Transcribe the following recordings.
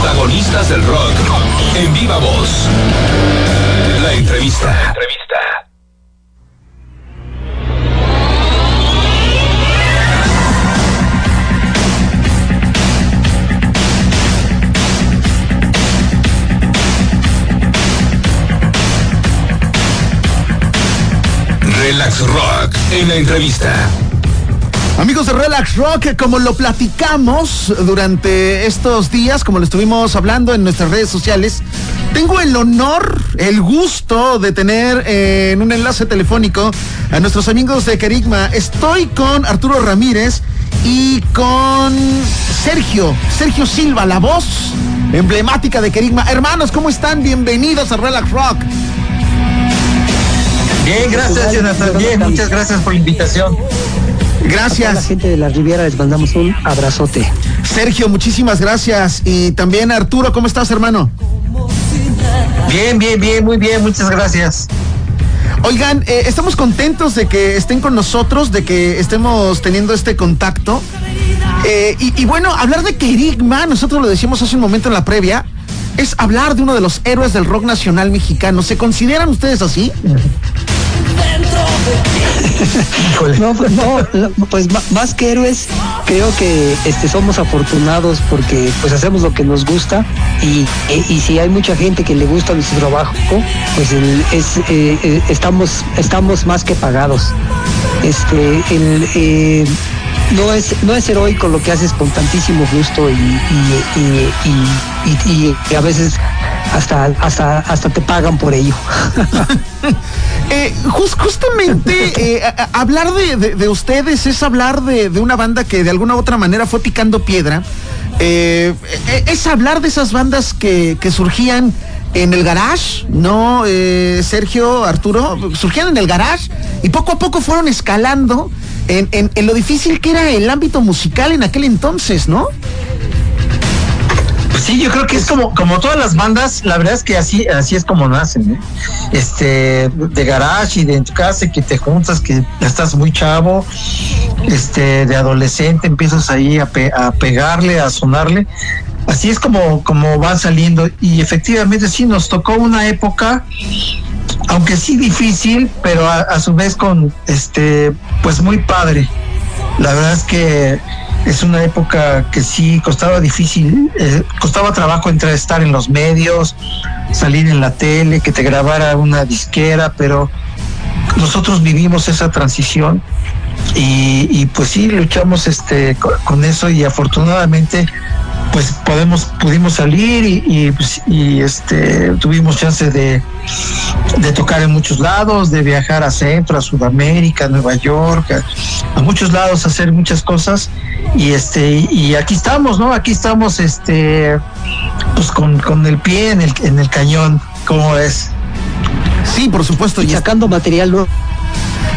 Protagonistas del rock en viva voz. La entrevista. entrevista. Relax Rock en la entrevista. Amigos de Relax Rock, como lo platicamos durante estos días, como lo estuvimos hablando en nuestras redes sociales, tengo el honor, el gusto de tener eh, en un enlace telefónico a nuestros amigos de Kerigma. Estoy con Arturo Ramírez y con Sergio, Sergio Silva, la voz emblemática de Kerigma. Hermanos, ¿cómo están? Bienvenidos a Relax Rock. Bien, gracias, Jonathan. Bien, muchas gracias por la invitación. Gracias. A la gente de la Riviera les mandamos un abrazote. Sergio, muchísimas gracias. Y también Arturo, ¿cómo estás, hermano? Bien, bien, bien, muy bien, muchas gracias. Oigan, eh, estamos contentos de que estén con nosotros, de que estemos teniendo este contacto. Eh, y, y, bueno, hablar de Kerigma, nosotros lo decíamos hace un momento en la previa, es hablar de uno de los héroes del rock nacional mexicano. ¿Se consideran ustedes así? no, pues, no, pues más que héroes, creo que este somos afortunados porque pues hacemos lo que nos gusta y, y si hay mucha gente que le gusta nuestro trabajo, pues eh, eh, estamos estamos más que pagados. Este el eh, no es no es heroico lo que haces con tantísimo gusto y, y, y a veces hasta, hasta, hasta te pagan por ello. eh, justamente eh, hablar de, de, de, ustedes es hablar de, de, una banda que de alguna u otra manera fue picando piedra. Eh, es hablar de esas bandas que, que surgían en el garage, ¿no? Sergio, Arturo, surgían en el garage y poco a poco fueron escalando en, en lo difícil que era el ámbito musical en aquel entonces, ¿no? Sí, yo creo que es como, como todas las bandas, la verdad es que así, así es como nacen, ¿eh? este, de garage y de en tu casa que te juntas, que estás muy chavo, este, de adolescente empiezas ahí a, a pegarle, a sonarle, así es como, como van saliendo y efectivamente sí nos tocó una época aunque sí difícil, pero a, a su vez con este, pues muy padre. La verdad es que es una época que sí costaba difícil, eh, costaba trabajo entrar, estar en los medios, salir en la tele, que te grabara una disquera, pero nosotros vivimos esa transición y, y pues sí luchamos este con, con eso y afortunadamente pues podemos pudimos salir y, y, pues, y, este tuvimos chance de, de tocar en muchos lados de viajar a centro a Sudamérica a Nueva York a, a muchos lados hacer muchas cosas. Y este y aquí estamos no aquí estamos este pues con, con el pie en el en el cañón. Como es sí por supuesto y sacando material nuevo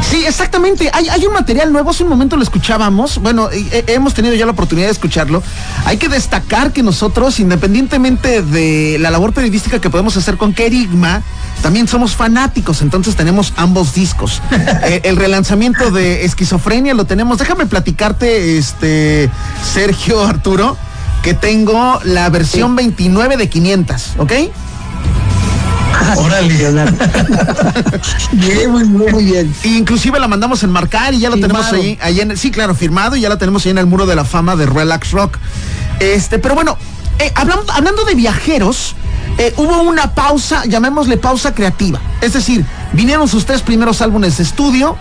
Sí, exactamente. Hay, hay, un material nuevo, hace un momento lo escuchábamos. Bueno, eh, hemos tenido ya la oportunidad de escucharlo. Hay que destacar que nosotros, independientemente de la labor periodística que podemos hacer con Kerigma, también somos fanáticos, entonces tenemos ambos discos. eh, el relanzamiento de Esquizofrenia lo tenemos. Déjame platicarte, este, Sergio Arturo, que tengo la versión sí. 29 de 500, ¿ok? Órale. bien, muy, muy, muy, bien. Inclusive la mandamos enmarcar y ya la firmado. tenemos ahí, ahí en, sí, claro, firmado y ya la tenemos ahí en el muro de la fama de Relax Rock. Este, pero bueno, eh, hablando, hablando de viajeros, eh, hubo una pausa, llamémosle pausa creativa. Es decir, vinieron sus tres primeros álbumes de estudio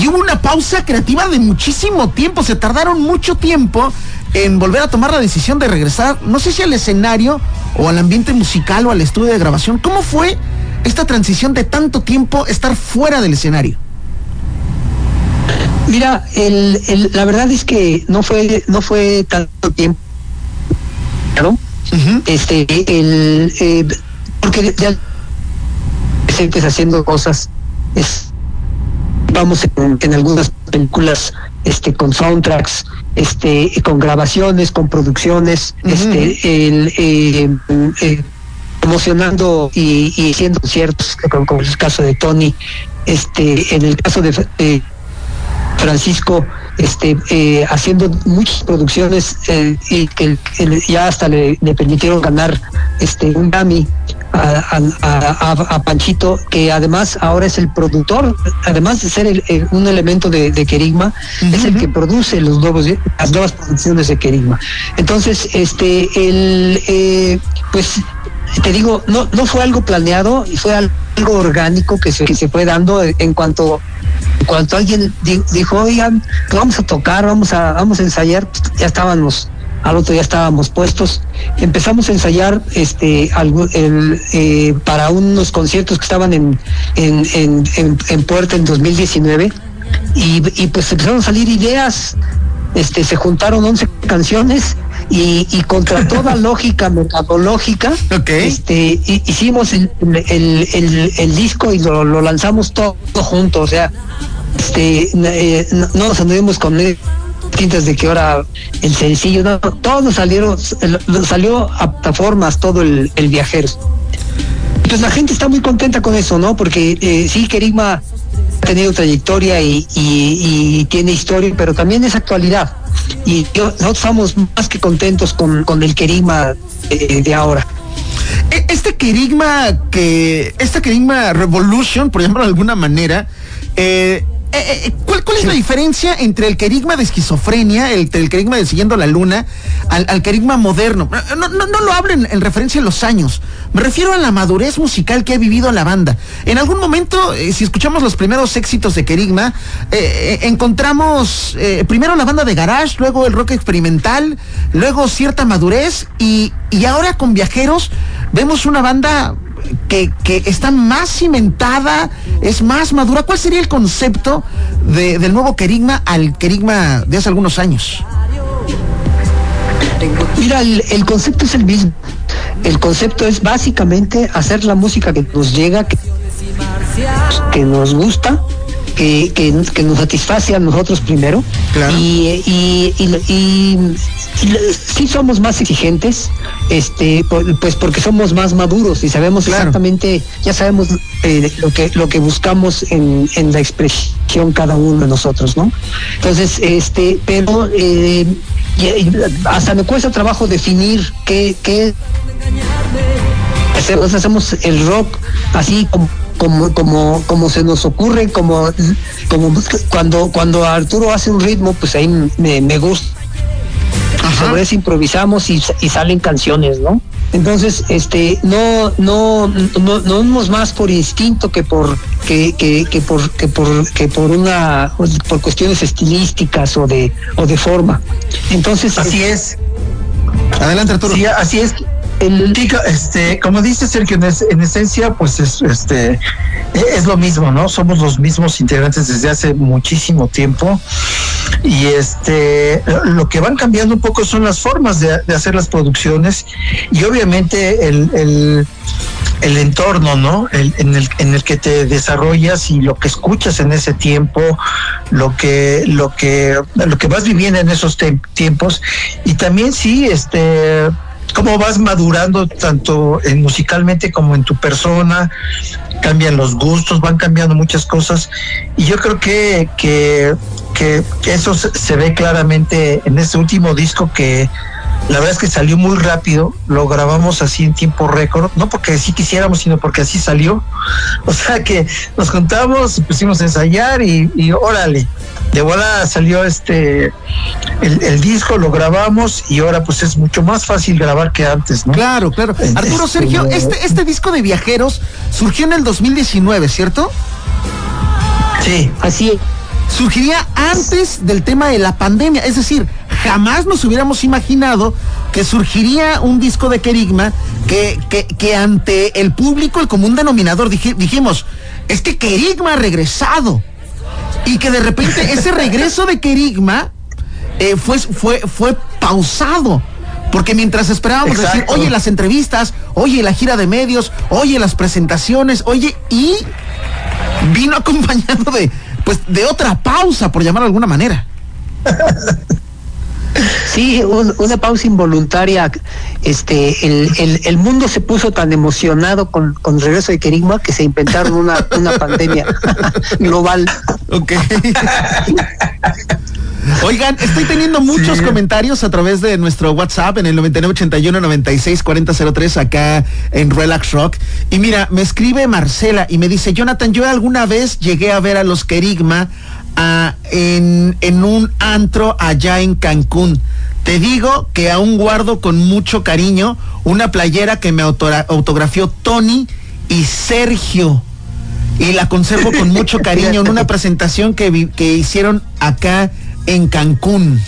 y hubo una pausa creativa de muchísimo tiempo. Se tardaron mucho tiempo en volver a tomar la decisión de regresar, no sé si al escenario o al ambiente musical o al estudio de grabación. ¿Cómo fue esta transición de tanto tiempo estar fuera del escenario? Mira, el, el, la verdad es que no fue no fue tanto tiempo, ¿no? Uh -huh. Este, el, eh, porque ya haciendo cosas, es, vamos en, en algunas películas este con soundtracks este con grabaciones con producciones uh -huh. este el eh, eh, emocionando y, y siendo ciertos como, como, el caso de Tony este en el caso de eh, Francisco este, eh, haciendo muchas producciones eh, y que ya hasta le, permitieron ganar este, un Grammy a, Panchito, que además ahora es el productor, además de ser un elemento de, de Kerigma, es el que produce los nuevos, las nuevas producciones de Kerigma. Entonces, este, el, eh, pues te digo, no, no fue algo planeado, fue algo orgánico que se, que se fue dando en cuanto cuando alguien dijo, oigan, vamos a tocar, vamos a, vamos a ensayar, ya estábamos, al otro ya estábamos puestos. Empezamos a ensayar este eh, para unos conciertos que estaban en, en, en, en, Puerta en 2019 y, y pues empezaron a salir ideas este, se juntaron 11 canciones y, contra toda lógica metodológica, este, hicimos el, el, disco y lo, lanzamos todo, junto, o sea, este, eh, no, nos anduvimos con tintas de que ahora el sencillo, no, todos salieron, salió a plataformas todo el, el viajeros. Pues la gente está muy contenta con eso, ¿no? Porque eh, sí, Kerigma tenido trayectoria y, tiene historia, pero también es actualidad. Y nosotros estamos más que contentos con, el Kerigma de, ahora. E, este Kerigma que, este Kerigma Revolution, por ejemplo, de alguna manera, eh, eh, eh, ¿cuál, es la diferencia entre el querigma de esquizofrenia, el, el querigma de Siguiendo la Luna, al, al querigma moderno? No, no, no lo hablen en referencia a los años. Me refiero a la madurez musical que ha vivido la banda. En algún momento, eh, si escuchamos los primeros éxitos de querigma, encontramos primero la banda de garage, luego el rock experimental, luego cierta madurez y, y ahora con viajeros vemos una banda que, está más cimentada, es más madura. ¿Cuál sería el concepto del nuevo querigma al querigma de hace algunos años? Mira, el, concepto es el mismo. El concepto es básicamente hacer la música que nos llega, que, que nos gusta, que, que, nos satisface a nosotros primero. Y, y, y, sí somos más exigentes, este, pues porque somos más maduros y sabemos exactamente, ya sabemos eh, lo que lo que buscamos en, en, la expresión cada uno de nosotros, ¿no? Entonces, este, pero eh, hasta me cuesta trabajo definir qué, qué hacemos, hacemos el rock así como como, como, como se nos ocurre, como, como cuando, cuando Arturo hace un ritmo, pues ahí me, me gusta. Sobre eso improvisamos y, y, salen canciones, ¿no? Entonces, este, no, no, no, no vamos más por instinto que por, que, que, que por, que por, que por una, por cuestiones estilísticas o de, o de forma. Entonces, así es. Adelante, Arturo. Sí, así es el, este, como dice Sergio, en, esencia, pues es, este, e, es lo mismo, ¿no? Somos los mismos integrantes desde hace muchísimo tiempo y este, lo que van cambiando un poco son las formas de, hacer las producciones y obviamente el, el, el entorno, ¿no? El, en, el, en el que te desarrollas y lo que escuchas en ese tiempo, lo que, lo que, lo que vas viviendo en esos tiempos y también sí, este cómo vas madurando tanto en musicalmente como en tu persona, cambian los gustos, van cambiando muchas cosas. Y yo creo que, que, que eso se ve claramente en este último disco que la verdad es que salió muy rápido, lo grabamos así en tiempo récord, no porque sí quisiéramos, sino porque así salió. O sea que nos juntamos, pusimos a ensayar y, y órale, de volada salió este el, disco, lo grabamos y ahora pues es mucho más fácil grabar que antes, ¿no? Claro, claro. Arturo este, Sergio, este, este disco de viajeros surgió en el 2019, ¿cierto? Sí. Así Surgiría antes del tema de la pandemia, es decir, jamás nos hubiéramos imaginado que surgiría un disco de Kerigma que, que, que ante el público, el común denominador, dijimos, es que Kerigma ha regresado y que de repente ese regreso de Kerigma eh, fue, fue, fue pausado. Porque mientras esperábamos decir, oye, las entrevistas, oye, la gira de medios, oye, las presentaciones, oye, y vino acompañado de, pues, de otra pausa, por llamar de alguna manera. Sí, una pausa involuntaria. Este, el, el, mundo se puso tan emocionado con, con el regreso de Kerigma que se inventaron una, una pandemia global. Ok. Oigan, estoy teniendo muchos comentarios a través de nuestro WhatsApp en el 9981 96 acá en Relax Rock. Y mira, me escribe Marcela y me dice, Jonathan, yo alguna vez llegué a ver a los Kerigma en, en un antro allá en Cancún. Te digo que aún guardo con mucho cariño una playera que me autografió Tony y Sergio. Y la conservo con mucho cariño en una presentación que, que hicieron acá en Cancún.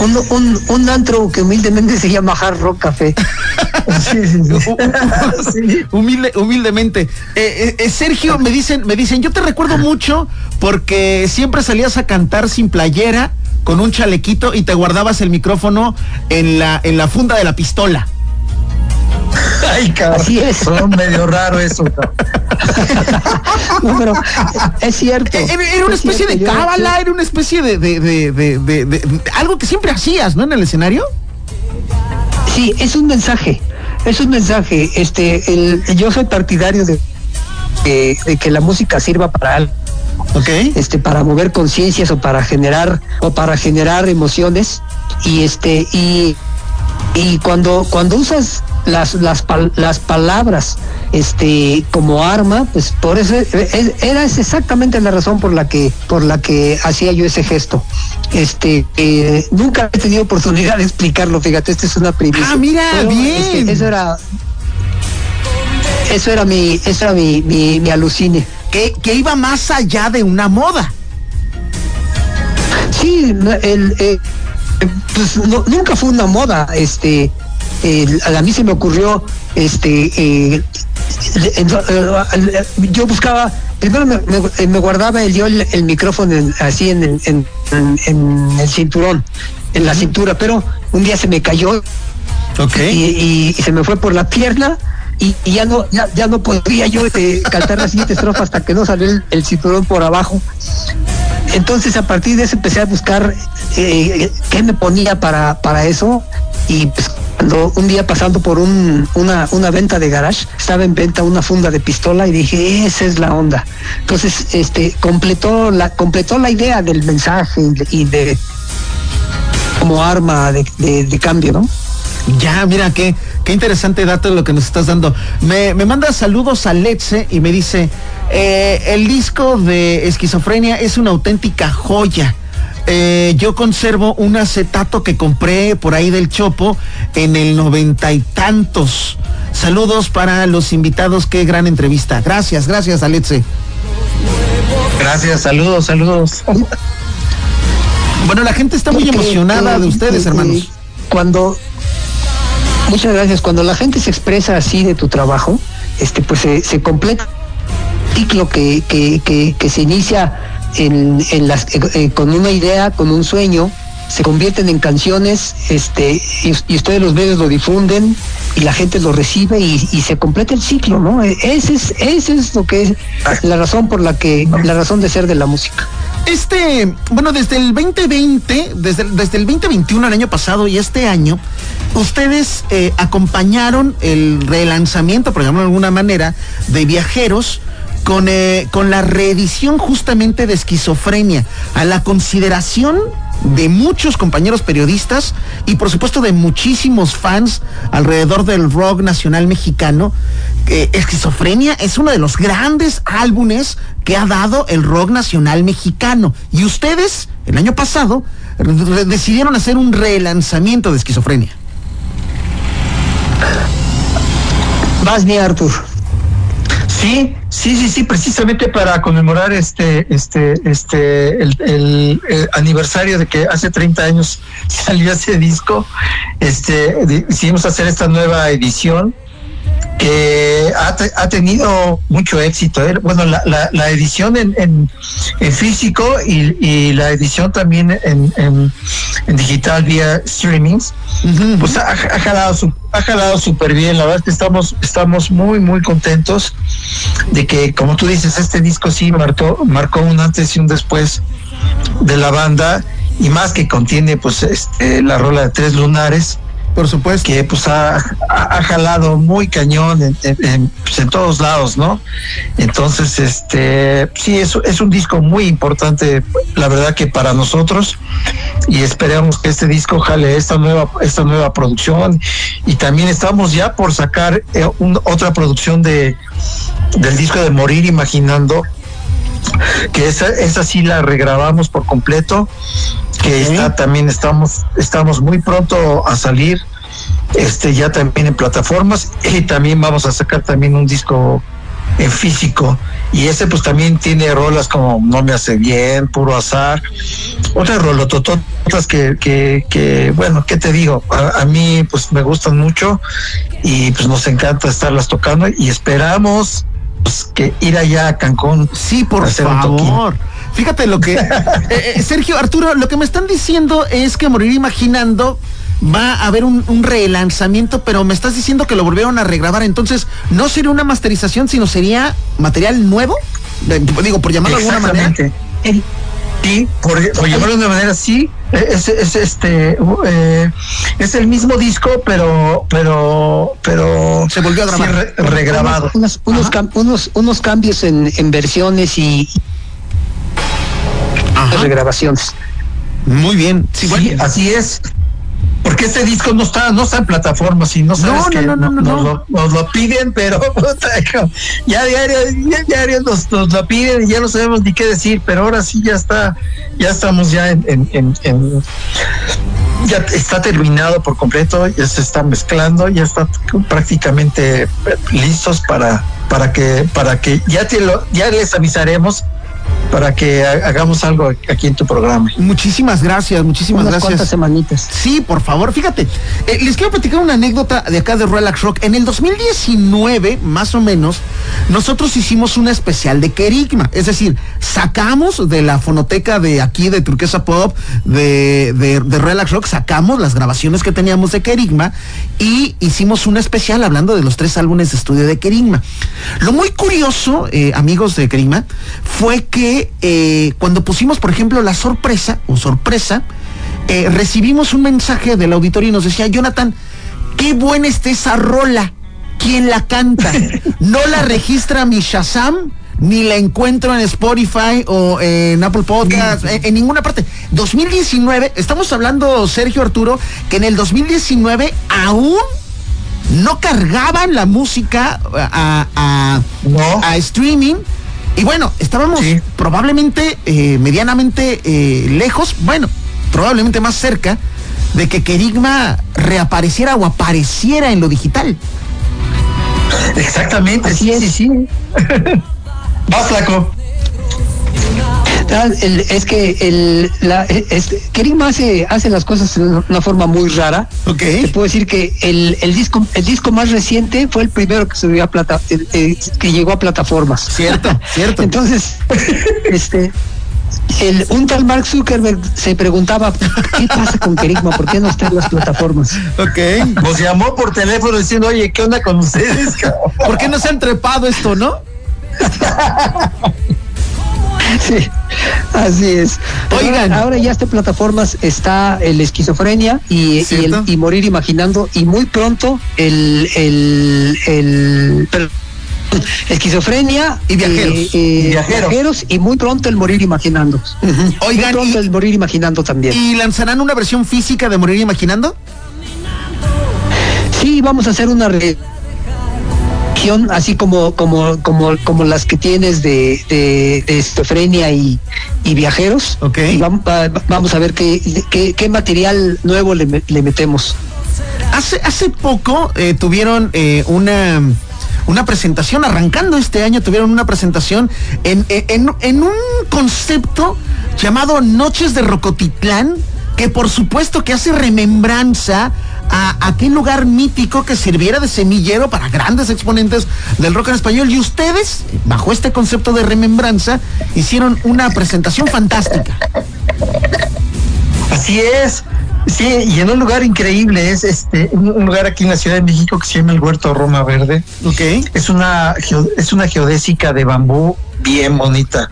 Un, un, antro que humildemente se llama Hard Rock Café. Humilde, humildemente. Eh, eh, eh, Sergio, me dicen, me dicen, yo te recuerdo mucho porque siempre salías a cantar sin playera, con un chalequito y te guardabas el micrófono en la, en la funda de la pistola. Ay, cabrón. Así es. Fue medio raro eso. no, pero es cierto. Eh, era, una especie de cábala, era una especie de, de, algo que siempre hacías, ¿no? En el escenario. Sí, es un mensaje. Es un mensaje. Este, el, yo soy partidario de, de, que la música sirva para algo. Okay. Este, para mover conciencias o para generar o para generar emociones y este y y cuando cuando usas las, las, las palabras este como arma pues por eso era exactamente la razón por la que por la que hacía yo ese gesto. Este eh, nunca he tenido oportunidad de explicarlo fíjate esta es una primicia. Ah mira bien. eso era eso era mi eso era mi, mi, alucine. Que, que iba más allá de una moda. Sí el eh, pues nunca fue una moda este a mí se me ocurrió, este, eh, yo buscaba, primero me, guardaba el, yo el, micrófono así en el, en, el cinturón, en la cintura, pero un día se me cayó y, se me fue por la pierna. Y, ya no ya, no podía yo este, cantar la siguiente estrofa hasta que no salió el, cinturón por abajo entonces a partir de eso empecé a buscar eh, qué me ponía para, para eso y pues cuando un día pasando por un, una, venta de garage, estaba en venta una funda de pistola y dije, esa es la onda. Entonces, este, completó la, completó la idea del mensaje y de, como arma de, de, cambio, ¿no? Ya, mira, qué, qué interesante dato lo que nos estás dando. Me, me manda saludos a Letze y me dice, eh, el disco de esquizofrenia es una auténtica joya. Eh, yo conservo un acetato que compré por ahí del Chopo en el noventa y tantos. Saludos para los invitados, qué gran entrevista. Gracias, gracias, Alexe. Gracias, saludos, saludos. Bueno, la gente está muy emocionada de ustedes, hermanos. Cuando, muchas gracias, cuando la gente se expresa así de tu trabajo, este, pues se, se completa ciclo que, que, que, que se inicia en, las, eh, eh, con una idea, con un sueño, se convierten en canciones, este, y, ustedes los medios lo difunden y la gente lo recibe y, se completa el ciclo, ¿no? E, ese es, ese es lo que es la razón por la que, la razón de ser de la música. Este, bueno, desde el 2020, desde, desde el 2021, el año pasado y este año, ustedes eh, acompañaron el relanzamiento, por ejemplo, de alguna manera, de viajeros con, eh, con la reedición justamente de esquizofrenia, a la consideración de muchos compañeros periodistas y por supuesto de muchísimos fans alrededor del rock nacional mexicano. Esquizofrenia es uno de los grandes álbumes que ha dado el rock nacional mexicano. Y ustedes, el año pasado, decidieron hacer un relanzamiento de Esquizofrenia. Vas bien, Artur. Sí, sí, sí, sí, precisamente para conmemorar este, este, este, el, aniversario de que hace 30 años salió ese disco, este, decidimos hacer esta nueva edición que ha, tenido mucho éxito. Bueno, la, la, edición en, en, físico y, la edición también en, en, digital vía streamings, pues ha, jalado su, ha jalado súper bien. La verdad es que estamos, estamos muy, muy contentos de que, como tú dices, este disco sí marcó, marcó un antes y un después de la banda y más que contiene pues este, la rola de tres lunares por supuesto. Que pues ha, jalado muy cañón en, pues, en, todos lados, ¿no? Entonces, este, sí, es, es un disco muy importante, la verdad que para nosotros, y esperamos que este disco jale esta nueva, esta nueva producción, y también estamos ya por sacar eh, otra producción de del disco de Morir Imaginando, que esa, esa sí la regrabamos por completo, que está también estamos, estamos muy pronto a salir, este ya también en plataformas, y también vamos a sacar también un disco en físico. Y ese pues también tiene rolas como No me hace bien, Puro azar, otras rolotototas que, que, que bueno, ¿qué te digo? A, a, mí pues me gustan mucho y pues nos encanta estarlas tocando y esperamos pues, que ir allá a Cancún. Sí, por favor. Fíjate lo que. Eh, eh, Sergio, Arturo, lo que me están diciendo es que Morir Imaginando va a haber un, relanzamiento, pero me estás diciendo que lo volvieron a regrabar. Entonces, no sería una masterización, sino sería material nuevo. digo, por llamarlo de alguna manera. Sí, por, llamarlo de una manera, sí. Es, este eh, es el mismo disco, pero pero pero se volvió a grabar regrabado. Unos, unos, unos, cambios en, en versiones y regrabaciones. Muy bien. Sí, así es porque este disco no está no está en plataformas y no sabes que nos, lo, piden pero ya diario ya diario nos, lo piden y ya no sabemos ni qué decir pero ahora sí ya está ya estamos ya en, en, ya está terminado por completo ya se está mezclando ya está prácticamente listos para para que para que ya te lo ya les avisaremos para que hagamos algo aquí en tu programa. Muchísimas gracias, muchísimas Unas gracias. Cuantas semanitas. Sí, por favor, fíjate. Eh, les quiero platicar una anécdota de acá de Relax Rock. En el 2019, más o menos, nosotros hicimos una especial de Kerigma. Es decir, sacamos de la fonoteca de aquí, de Turquesa Pop, de, de, Relax Rock, sacamos las grabaciones que teníamos de Kerigma y hicimos una especial hablando de los tres álbumes de estudio de Kerigma. Lo muy curioso, eh, amigos de Kerigma, fue que eh, cuando pusimos, por ejemplo, la sorpresa o sorpresa, eh, recibimos un mensaje del auditorio y nos decía, Jonathan, qué buena está esa rola. ¿Quién la canta? No la registra mi Shazam, ni la encuentro en Spotify o en Apple Podcast, en, ninguna parte. 2019, estamos hablando, Sergio Arturo, que en el 2019 aún no cargaban la música a, a streaming y bueno, estábamos probablemente eh, medianamente eh, lejos, bueno, probablemente más cerca de que Kerigma reapareciera o apareciera en lo digital. Exactamente, sí, sí, sí. Vas, flaco. Es que el, la, Kerigma hace, hace las cosas de una forma muy rara. Okay. Te puedo decir que el, el, disco, el disco más reciente fue el primero que subió a plata, que llegó a plataformas. Cierto, cierto. Entonces, este, el, un tal Mark Zuckerberg se preguntaba qué pasa con Kerigma, por qué no está en las plataformas. Ok. Nos llamó por teléfono diciendo, oye, ¿qué onda con ustedes? ¿Por qué no se han trepado esto, no? Sí, así es. Oigan. Ahora, ya está en plataformas está el esquizofrenia y, y, morir imaginando y muy pronto el, el, esquizofrenia y viajeros. Eh, eh, viajeros. y muy pronto el morir imaginando. Oigan, muy pronto el morir imaginando también. ¿Y lanzarán una versión física de morir imaginando? Sí, vamos a hacer una así como, como, como, como las que tienes de, de, esquizofrenia y, viajeros. Okay. vamos, a ver qué, qué, material nuevo le, metemos. Hace, hace poco eh, tuvieron eh, una una presentación, arrancando este año, tuvieron una presentación en, en, en, un concepto llamado Noches de Rocotitlán, que por supuesto que hace remembranza a aquel lugar mítico que sirviera de semillero para grandes exponentes del rock en español. Y ustedes, bajo este concepto de remembranza, hicieron una presentación fantástica. Así es. Sí, y en un lugar increíble, es este, un lugar aquí en la Ciudad de México que se llama el Huerto Roma Verde. Ok. Es una, es una geodésica de bambú bien bonita.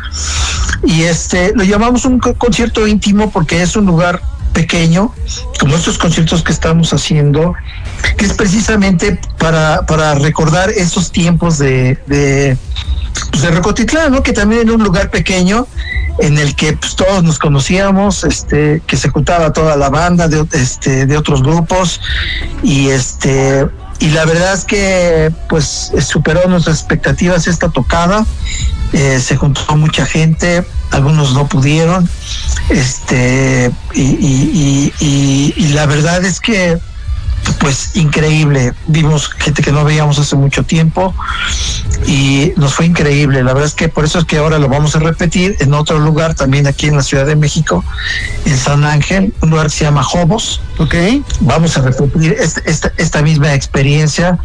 Y este lo llamamos un concierto íntimo porque es un lugar pequeño, como estos conciertos que estamos haciendo, que es precisamente para, para recordar esos tiempos de, de, pues Recotitlán, ¿no? que también era un lugar pequeño en el que pues, todos nos conocíamos, este, que se juntaba toda la banda de, este, de otros grupos y este y la verdad es que pues superó nuestras expectativas esta tocada eh, se juntó mucha gente algunos no pudieron este y, y, la verdad es que pues increíble. Vimos gente que no veíamos hace mucho tiempo y nos fue increíble. La verdad es que por eso es que ahora lo vamos a repetir en otro lugar también aquí en la Ciudad de México en San Ángel un lugar que se llama Jobos. Ok. Vamos a repetir este, esta, esta, misma experiencia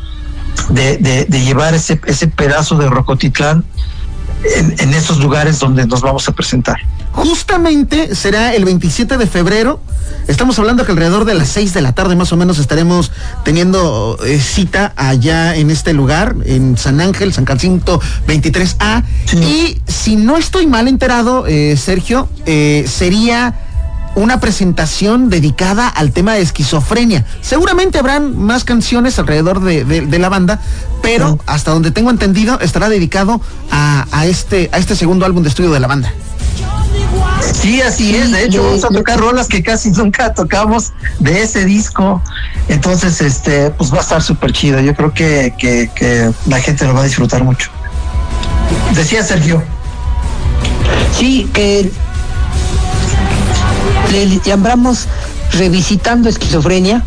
de, de, de llevar ese, ese pedazo de Rocotitlán en, esos lugares donde nos vamos a presentar. Justamente será el 27 de febrero. Estamos hablando que alrededor de las 6 de la tarde más o menos estaremos teniendo eh, cita allá en este lugar, en San Ángel, San Jacinto 23A. Y si no estoy mal enterado, eh, Sergio, eh, sería una presentación dedicada al tema de esquizofrenia. Seguramente habrán más canciones alrededor de, la banda, pero hasta donde tengo entendido estará dedicado a, este, a este segundo álbum de estudio de la banda. Sí, así es. De hecho, vamos a tocar rolas que casi nunca tocamos de ese disco. Entonces, este, pues va a estar súper chido. Yo creo que, que la gente lo va a disfrutar mucho. Decía Sergio. Sí, que le llamamos revisitando esquizofrenia.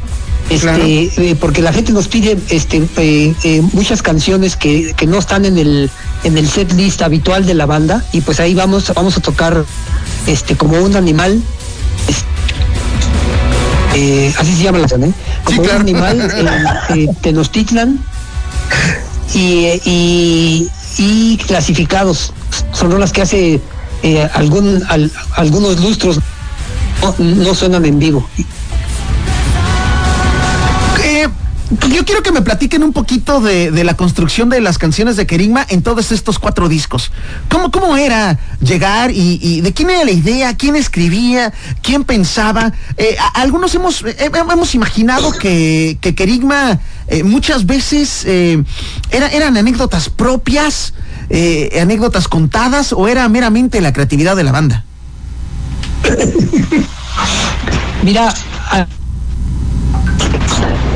Este, eh, porque la gente nos pide este, eh, eh, muchas canciones que, que, no están en el en el set list habitual de la banda y pues ahí vamos vamos a tocar este como un animal así se llama la canción como un animal Tenochtitlan y, y, y clasificados son las que hace algún algunos lustros no, suenan en vivo. Eh, yo quiero que me platiquen un poquito de, la construcción de las canciones de Kerigma en todos estos cuatro discos. ¿Cómo, cómo era llegar y, de quién era la idea? ¿Quién escribía? ¿Quién pensaba? Eh, algunos hemos, eh, hemos imaginado que, que Kerigma muchas veces eran anécdotas propias, anécdotas contadas o era meramente la creatividad de la banda. Mira,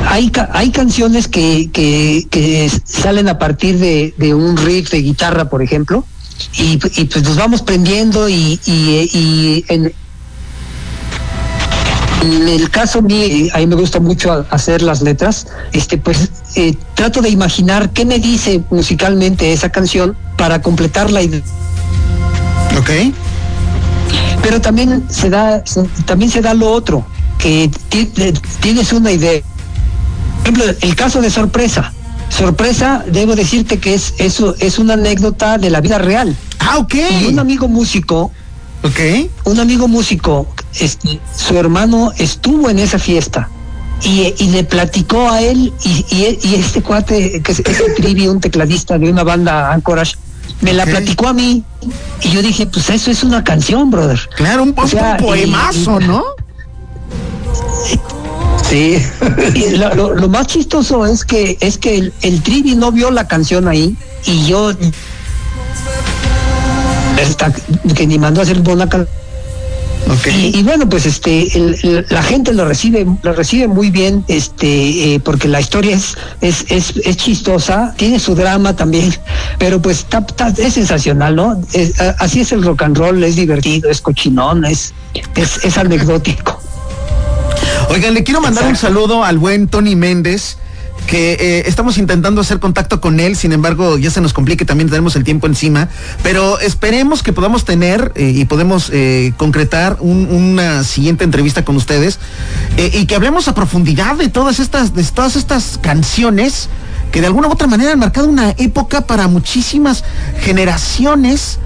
hay, hay canciones que, que, salen a partir de, un riff de guitarra, por ejemplo, y, pues nos vamos prendiendo y, en, el caso mío, a mí me gusta mucho hacer las letras, este pues eh, trato de imaginar qué me dice musicalmente esa canción para completar la idea. Ok pero también se da, también se da lo otro, que tienes una idea. Por ejemplo, el caso de sorpresa. Sorpresa, debo decirte que es eso es una anécdota de la vida real. Ah, ok. un amigo músico, ok, un amigo músico, este, su hermano estuvo en esa fiesta y, le platicó a él y, y, este cuate que es, es el trivi, un tecladista de una banda Anchorage me la platicó a mí y yo dije, pues eso es una canción, brother. Claro, un, poemazo, ¿no? Sí. lo, más chistoso es que es que el, el Trivi no vio la canción ahí y yo que ni mandó a hacer una canción y, bueno, pues este, la gente lo recibe, lo recibe muy bien, este, eh, porque la historia es, es, es, chistosa, tiene su drama también, pero pues es sensacional, ¿no? así es el rock and roll, es divertido, es cochinón, es, es, es anecdótico. Oigan, le quiero mandar un saludo al buen Tony Méndez que eh, estamos intentando hacer contacto con él, sin embargo ya se nos complique, también tenemos el tiempo encima, pero esperemos que podamos tener eh, y podemos eh, concretar una siguiente entrevista con ustedes y que hablemos a profundidad de todas estas, de todas estas canciones que de alguna u otra manera han marcado una época para muchísimas generaciones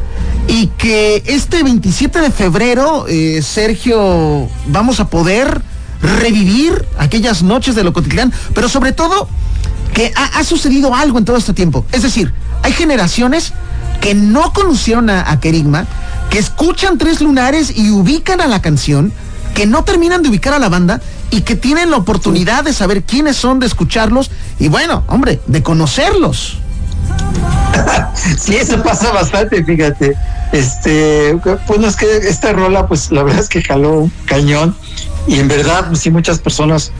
y que este 27 de febrero, Sergio, vamos a poder revivir aquellas noches de lo cotidiano, pero sobre todo que ha, sucedido algo en todo este tiempo. Es decir, hay generaciones que no conocieron a, Kerigma, que escuchan Tres Lunares y ubican a la canción, que no terminan de ubicar a la banda y que tienen la oportunidad de saber quiénes son, de escucharlos y bueno, hombre, de conocerlos. sí, eso pasa bastante, fíjate. Este, bueno, es que esta rola, pues la verdad es que jaló un cañón y en verdad, pues, sí, muchas personas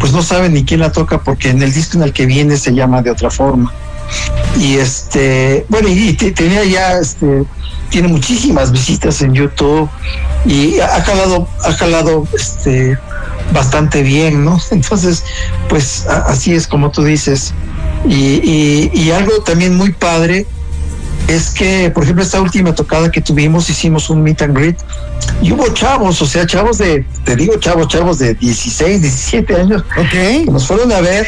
pues no saben ni quién la toca porque en el disco en el que viene se llama de otra forma. Y este, bueno, y, tenía ya, este, tiene muchísimas visitas en YouTube y ha jalado, ha jalado, este, bastante bien, ¿no? Entonces, pues así es como tú dices. Y, y, algo también muy padre es que, por ejemplo, esta última tocada que tuvimos, hicimos un meet and greet y hubo chavos, o sea, chavos de, te digo chavos, chavos de 16, 17 años, que nos fueron a ver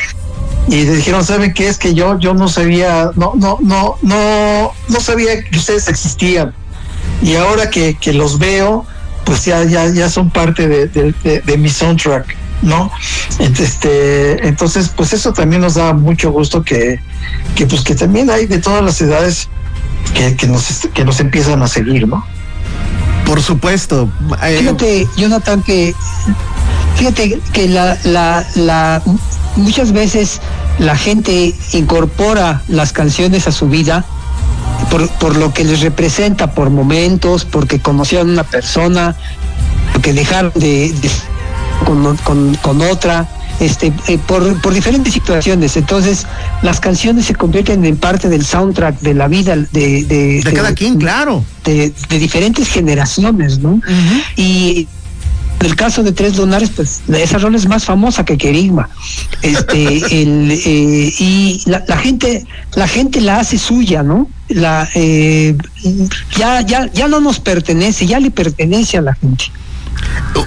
y dijeron, ¿saben qué? Es que yo, yo no sabía, no, no, no, no, no sabía que ustedes existían. Y ahora que, que los veo, pues ya, ya, ya son parte de, de mi soundtrack. ¿no? Este, entonces, pues eso también nos da mucho gusto que, que pues que también hay de todas las edades que, que nos que nos empiezan a seguir, ¿no? Por supuesto. Eh, fíjate, Jonathan, que fíjate que la, la, la muchas veces la gente incorpora las canciones a su vida por, por lo que les representa, por momentos, porque conocieron a una persona, porque dejaron de con, con, otra, este, eh, por, por, diferentes situaciones. Entonces, las canciones se convierten en parte del soundtrack de la vida de, de, cada quien, claro. De, diferentes generaciones, ¿no? Y en el caso de Tres Lunares, pues esa rol es más famosa que Querigma. Este, el, eh, y la, la, gente, la gente la hace suya, ¿no? La, eh, ya, ya, ya no nos pertenece, ya le pertenece a la gente.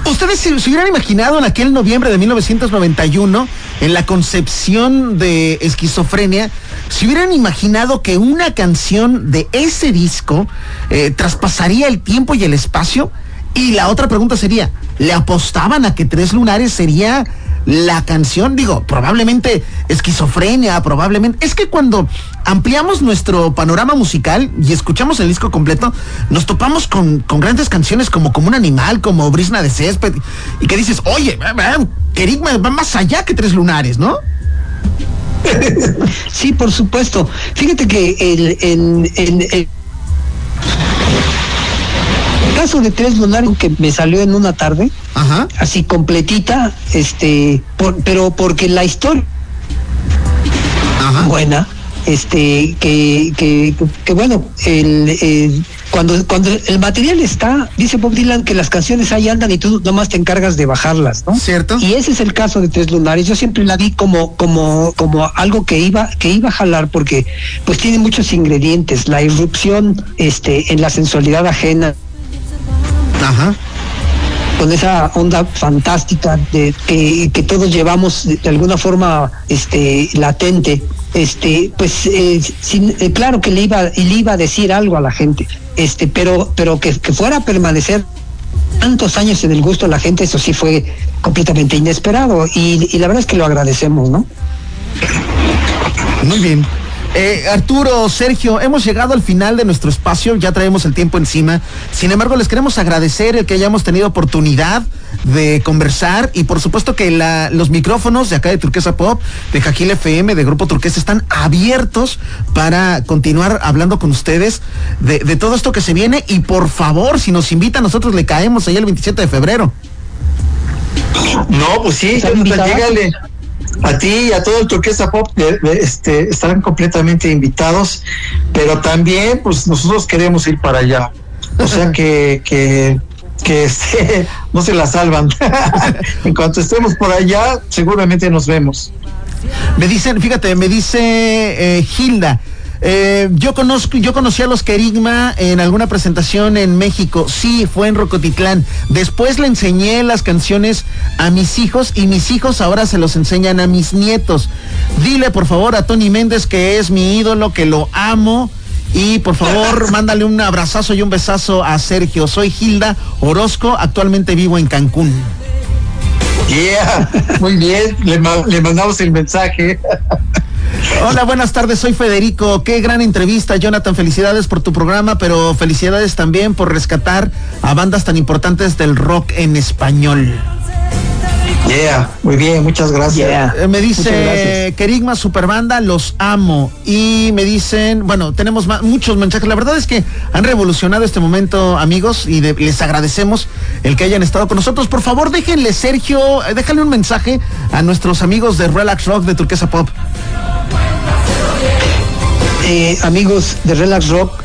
¿Ustedes se, hubieran imaginado en aquel noviembre de 1991, en la concepción de esquizofrenia, se hubieran imaginado que una canción de ese disco eh, traspasaría el tiempo y el espacio? Y la otra pregunta sería, ¿le apostaban a que Tres Lunares sería la canción, digo, probablemente esquizofrenia, probablemente. Es que cuando ampliamos nuestro panorama musical y escuchamos el disco completo, nos topamos con, grandes canciones como Como un animal, como Brisna de césped, y que dices, oye, Kerigma va más allá que Tres Lunares, ¿no? Sí, por supuesto. Fíjate que el caso de Tres Lunares que me salió en una tarde, así completita, este, pero porque la historia buena, este, que, que, que bueno, el, cuando, cuando el material está, dice Bob Dylan que las canciones ahí andan y tú nomás te encargas de bajarlas, ¿no? Cierto. Y ese es el caso de Tres Lunares. Yo siempre la vi como, como, como algo que iba, que iba a jalar porque pues tiene muchos ingredientes, la irrupción, este, en la sensualidad ajena, Ajá. Con esa onda fantástica de que, que todos llevamos de, alguna forma este latente, este, pues eh, eh, claro que le iba, le iba a decir algo a la gente, este, pero, pero que, que fuera a permanecer tantos años en el gusto de la gente, eso sí fue completamente inesperado y, y la verdad es que lo agradecemos, ¿no? Muy bien. Eh, Arturo, Sergio, hemos llegado al final de nuestro espacio, ya traemos el tiempo encima. Sin embargo, les queremos agradecer el que hayamos tenido oportunidad de conversar y por supuesto que los micrófonos de acá de Turquesa Pop, de Jajil FM, de Grupo Turquesa, están abiertos para continuar hablando con ustedes de, todo esto que se viene y por favor, si nos invita, nosotros le caemos ahí el 27 de febrero. No, pues sí, llégale a ti y a todo el Turquesa Pop este, estarán completamente invitados, pero también pues nosotros queremos ir para allá. O sea que, que, que este, no se la salvan. en cuanto estemos por allá, seguramente nos vemos. Me dicen, fíjate, me dice eh, Hilda, eh, yo conozco, yo conocí a los Kerigma en alguna presentación en México. Sí, fue en Rocotitlán. Después le enseñé las canciones a mis hijos y mis hijos ahora se los enseñan a mis nietos. Dile por favor a Tony Méndez que es mi ídolo, que lo amo. Y por favor, mándale un abrazazo y un besazo a Sergio. Soy Hilda Orozco, actualmente vivo en Cancún. Yeah, muy bien, le, le mandamos el mensaje. Hola, buenas tardes, soy Federico. Qué gran entrevista, Jonathan. Felicidades por tu programa, pero felicidades también por rescatar a bandas tan importantes del rock en español. Yeah, muy bien, muchas gracias. Eh, me dice Kerigma Superbanda, los amo. Y me dicen, bueno, tenemos muchos mensajes. La verdad es que han revolucionado este momento, amigos, y les agradecemos el que hayan estado con nosotros. Por favor, déjenle, Sergio, eh, déjale un mensaje a nuestros amigos de Relax Rock de Turquesa Pop. Eh, amigos de Relax Rock,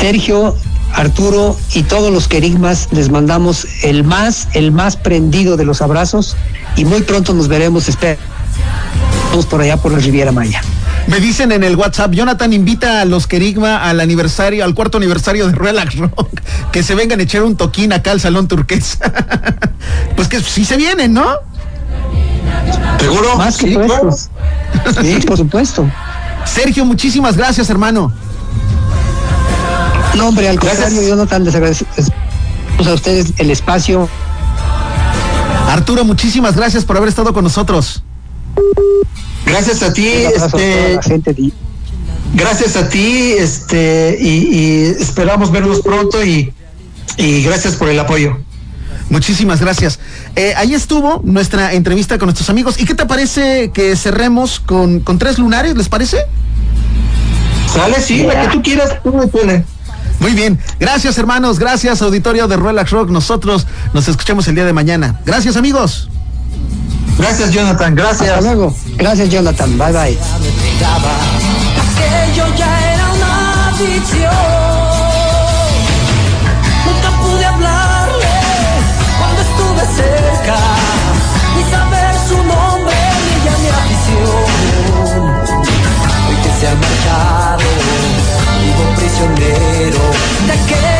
Sergio Arturo y todos los querigmas les mandamos el más, el más prendido de los abrazos y muy pronto nos veremos, esperamos por allá por la Riviera Maya. Me dicen en el WhatsApp, Jonathan invita a los Querigma al aniversario, al cuarto aniversario de Relax Rock, que se vengan a echar un toquín acá al Salón Turquesa. pues que sí se vienen, ¿no? ¿Seguro? Más que sí, sí, por supuesto. Sergio, muchísimas gracias, hermano. No, hombre, al contrario, Jonathan, les agradecemos a ustedes el espacio. Arturo, muchísimas gracias por haber estado con nosotros. Gracias a ti, este, gracias a ti, este, y, esperamos verlos pronto y, gracias por el apoyo. Muchísimas gracias. Eh, ahí estuvo nuestra entrevista con nuestros amigos. ¿Y qué te parece que cerremos con, con tres lunares? ¿Les parece? Sale, sí, la que tú quieras, tú me pones. Muy bien. Gracias, hermanos. Gracias, auditorio de Relax Rock. Nosotros nos escuchamos el día de mañana. Gracias, amigos. Gracias, Jonathan. Gracias. Hasta luego. Gracias, Jonathan. Bye, bye. 부탁해.